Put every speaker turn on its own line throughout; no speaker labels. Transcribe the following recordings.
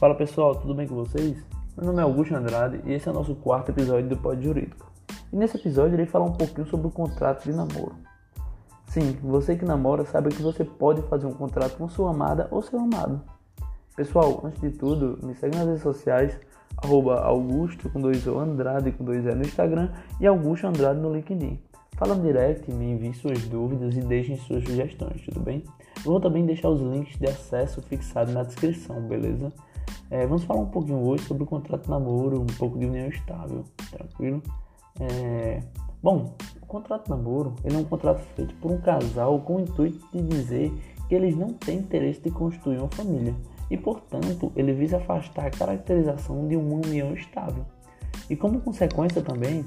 Fala pessoal, tudo bem com vocês? Meu nome é Augusto Andrade e esse é o nosso quarto episódio do Pod Jurídico. E nesse episódio irei falar um pouquinho sobre o contrato de namoro. Sim, você que namora sabe que você pode fazer um contrato com sua amada ou seu amado. Pessoal, antes de tudo, me segue nas redes sociais, arroba Augusto com dois O Andrade com dois E no Instagram e Augusto Andrade no LinkedIn. Fala no direct, me envie suas dúvidas e deixem suas sugestões, tudo bem? Eu vou também deixar os links de acesso fixados na descrição, beleza? É, vamos falar um pouquinho hoje sobre o contrato de namoro, um pouco de união estável, tranquilo? É, bom, o contrato de namoro ele é um contrato feito por um casal com o intuito de dizer que eles não têm interesse de construir uma família e, portanto, ele visa afastar a caracterização de uma união estável e, como consequência, também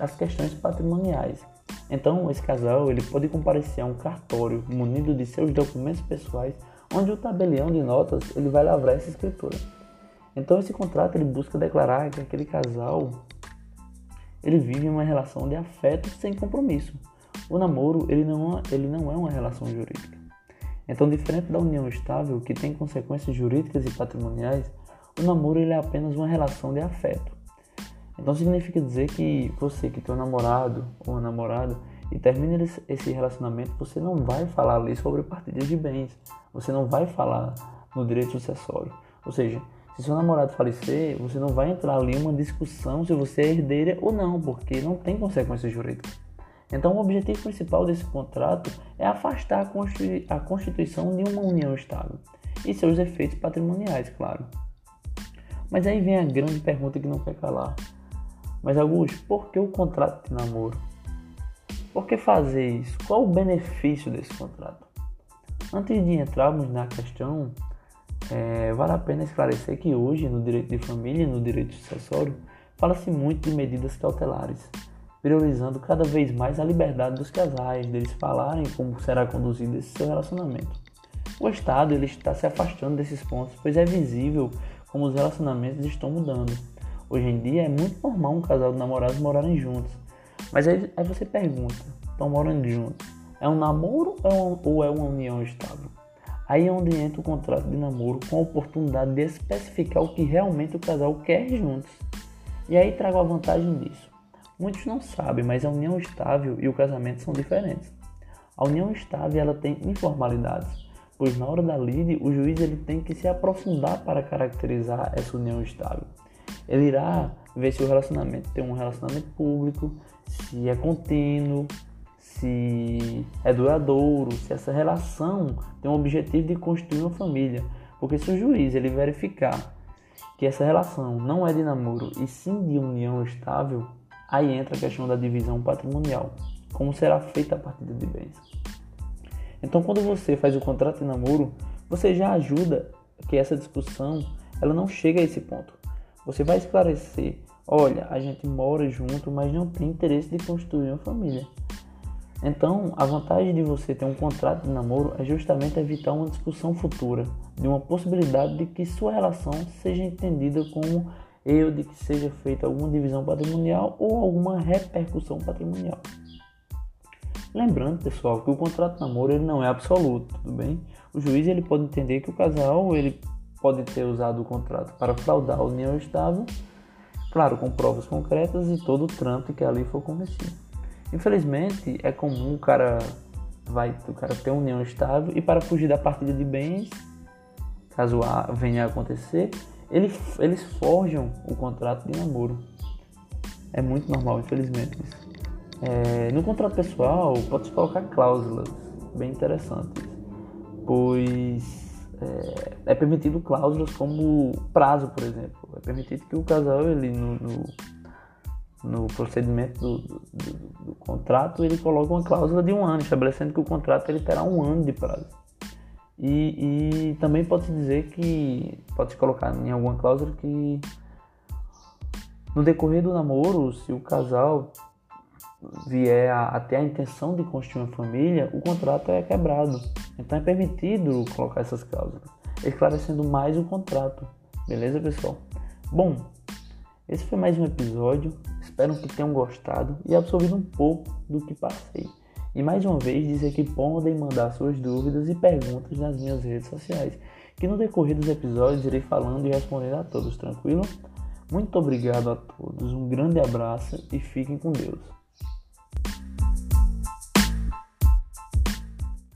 as questões patrimoniais. Então, esse casal ele pode comparecer a um cartório munido de seus documentos pessoais onde o tabelião de notas ele vai lavrar essa escritura. Então esse contrato ele busca declarar que aquele casal ele vive uma relação de afeto sem compromisso. O namoro ele não, ele não é uma relação jurídica. Então, diferente da união estável, que tem consequências jurídicas e patrimoniais, o namoro ele é apenas uma relação de afeto. Então, significa dizer que você que tem um namorado ou uma namorada e termina esse relacionamento, você não vai falar ali sobre partilha de bens, você não vai falar no direito sucessório. Ou seja, se seu namorado falecer, você não vai entrar ali uma discussão se você é herdeira ou não, porque não tem consequências jurídicas. Então, o objetivo principal desse contrato é afastar a constituição de uma união estável e seus efeitos patrimoniais, claro. Mas aí vem a grande pergunta que não quer calar. Mas Augusto, por que o contrato de namoro? Por que fazer isso? Qual o benefício desse contrato? Antes de entrarmos na questão, é, vale a pena esclarecer que hoje, no direito de família e no direito sucessório, fala-se muito de medidas cautelares, priorizando cada vez mais a liberdade dos casais, deles falarem como será conduzido esse seu relacionamento. O Estado ele está se afastando desses pontos, pois é visível como os relacionamentos estão mudando. Hoje em dia é muito normal um casal de namorados morarem juntos, mas aí, aí você pergunta, estão morando juntos, é um namoro ou é uma união estável? Aí é onde entra o contrato de namoro com a oportunidade de especificar o que realmente o casal quer juntos. E aí trago a vantagem disso. Muitos não sabem, mas a união estável e o casamento são diferentes. A união estável ela tem informalidades, pois na hora da lide o juiz ele tem que se aprofundar para caracterizar essa união estável. Ele irá ver se o relacionamento tem um relacionamento público, se é contínuo, se é duradouro, se essa relação tem o objetivo de construir uma família. Porque se o juiz ele verificar que essa relação não é de namoro e sim de união estável, aí entra a questão da divisão patrimonial, como será feita a partilha de bens. Então, quando você faz o contrato de namoro, você já ajuda que essa discussão ela não chegue a esse ponto. Você vai esclarecer Olha, a gente mora junto, mas não tem interesse de construir uma família. Então, a vantagem de você ter um contrato de namoro é justamente evitar uma discussão futura de uma possibilidade de que sua relação seja entendida como eu de que seja feita alguma divisão patrimonial ou alguma repercussão patrimonial. Lembrando, pessoal, que o contrato de namoro ele não é absoluto, tudo bem? O juiz ele pode entender que o casal ele pode ter usado o contrato para fraudar a união estável claro, com provas concretas e todo o trâmite que ali for cometido. Infelizmente, é comum o cara vai o cara ter união estável e para fugir da partilha de bens, caso venha a acontecer, eles, forjam o contrato de namoro. É muito normal, infelizmente. É, no contrato pessoal, pode-se colocar cláusulas bem interessantes, pois é, é, permitido cláusulas como prazo, por exemplo. É permitido que o casal, ele no, no, no procedimento do, do, do, do, contrato, ele coloque uma cláusula de um ano, estabelecendo que o contrato ele terá um ano de prazo. E, e também pode-se dizer que, pode-se colocar em alguma cláusula que no decorrer do namoro, se o casal vier a, a a intenção de construir uma família, o contrato é quebrado. Então é permitido colocar essas cláusulas, esclarecendo mais o contrato. Beleza, pessoal? Bom, esse foi mais um episódio. Espero que tenham gostado e absorvido um pouco do que passei. E mais uma vez dizer que podem mandar suas dúvidas e perguntas nas minhas redes sociais, que no decorrer dos episódios irei falando e respondendo a todos, tranquilo? Muito obrigado a todos, um grande abraço e fiquem com Deus.